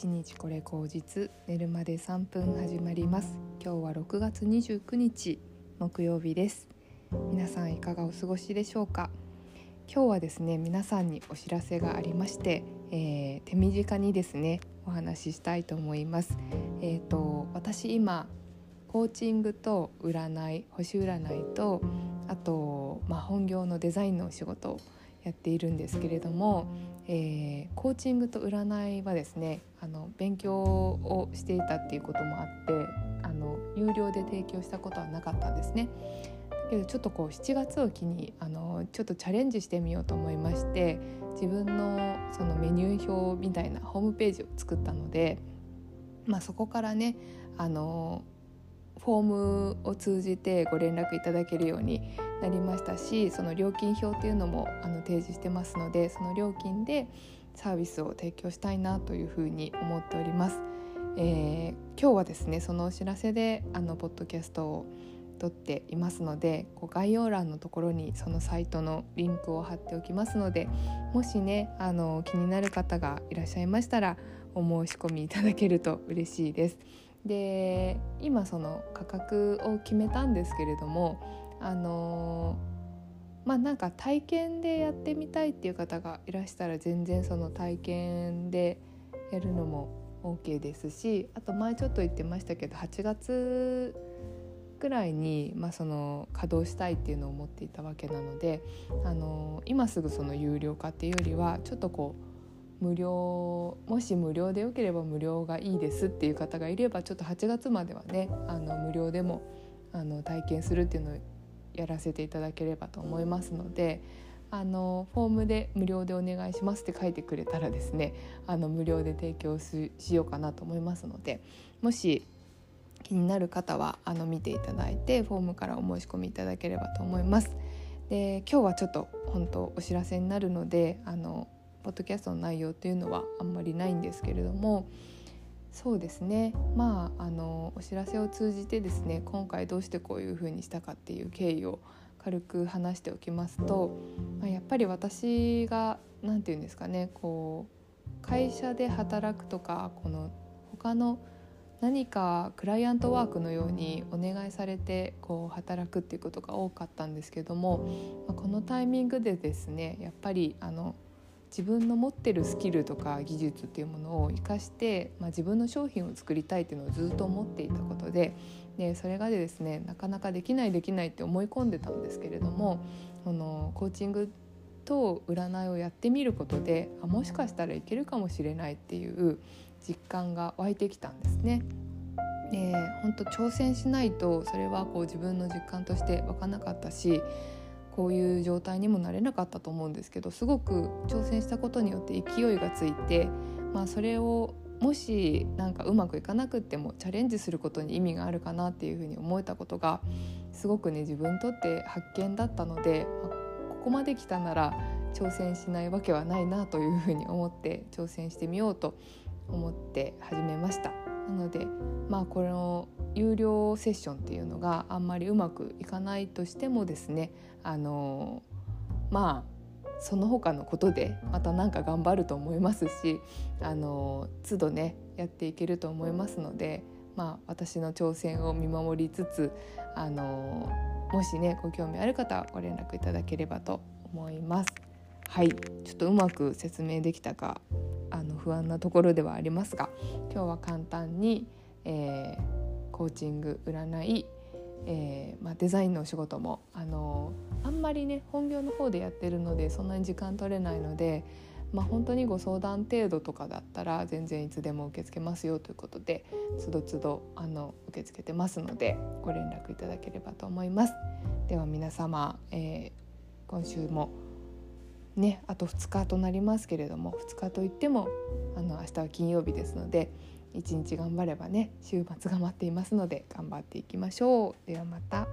1日これ口実寝るまで3分始まります。今日は6月29日木曜日です。皆さんいかがお過ごしでしょうか？今日はですね皆さんにお知らせがありまして、えー、手短にですねお話ししたいと思います。えっ、ー、と私今コーチングと占い星占いとあと、まあ、本業のデザインのお仕事をやっているんですけれども、えー、コーチングと占いはですねあの勉強をしていたっていうこともあってあの有料で提供したことはなかったんですね。だけどちょっとこう7月を機にあのちょっとチャレンジしてみようと思いまして自分のそのメニュー表みたいなホームページを作ったので、まあ、そこからねあのフォームを通じてご連絡いただけるようになりましたしその料金表っていうのもあの提示してますのでその料金でサービスを提供したいなというふうに思っております。えー、今日はですねそのお知らせであのポッドキャストを撮っていますのでこう概要欄のところにそのサイトのリンクを貼っておきますのでもしねあの気になる方がいらっしゃいましたらお申し込みいただけると嬉しいです。で今その価格を決めたんですけれどもあのまあなんか体験でやってみたいっていう方がいらしたら全然その体験でやるのも OK ですしあと前ちょっと言ってましたけど8月ぐらいに、まあ、その稼働したいっていうのを思っていたわけなのであの今すぐその有料化っていうよりはちょっとこう無料もし無料でよければ無料がいいですっていう方がいればちょっと8月まではねあの無料でもあの体験するっていうのをやらせていただければと思いますのであのフォームで無料でお願いしますって書いてくれたらですねあの無料で提供しようかなと思いますのでもし気になる方はあの見ていただいてフォームからお申し込みいただければと思います。で今日はちょっと本当お知らせになるのであのポッドキャストの内容っていうのはあんまりないんですけれどもそうですね。まああのお知らせを通じてですね今回どうしてこういうふうにしたかっていう経緯を軽く話しておきますと、まあ、やっぱり私が何て言うんですかねこう会社で働くとかこの他の何かクライアントワークのようにお願いされてこう働くっていうことが多かったんですけども、まあ、このタイミングでですねやっぱりあの自分の持ってるスキルとか技術っていうものを生かして、まあ、自分の商品を作りたいっていうのをずっと思っていたことででそれがですねなかなかできないできないって思い込んでたんですけれどもこのコーチングと占いをやってみることであもしかしたらいけるかもしれないっていう実感が湧いてきたんですね。本当挑戦しないとそれはこう自分の実感として分かなかったしこういう状態にもなれなかったと思うんですけどすごく挑戦したことによって勢いがついて、まあ、それをもしなんかうまくいかなくってもチャレンジすることに意味があるかなっていうふうに思えたことがすごくね自分にとって発見だったので、まあ、ここまで来たなら挑戦しないわけはないなというふうに思って挑戦してみようと思って始めました。なのでまあこの有料セッションっていうのがあんまりうまくいかないとしてもですねあのまあその他のことでまた何か頑張ると思いますしあの都度ねやっていけると思いますので、まあ、私の挑戦を見守りつつあのもしねご興味ある方はご連絡いただければと思います。はいちょっとうまく説明できたかあの不安なところではありますが今日は簡単に、えー、コーチング占い、えーまあ、デザインのお仕事もあのあんまりね本業の方でやってるのでそんなに時間取れないので、まあ、本当にご相談程度とかだったら全然いつでも受け付けますよということでつどつどあの受け付けてますのでご連絡いただければと思います。では皆様、えー、今週もねあと2日となりますけれども2日といってもあの明日は金曜日ですので一日頑張ればね週末が待っていますので頑張っていきましょう。ではまた。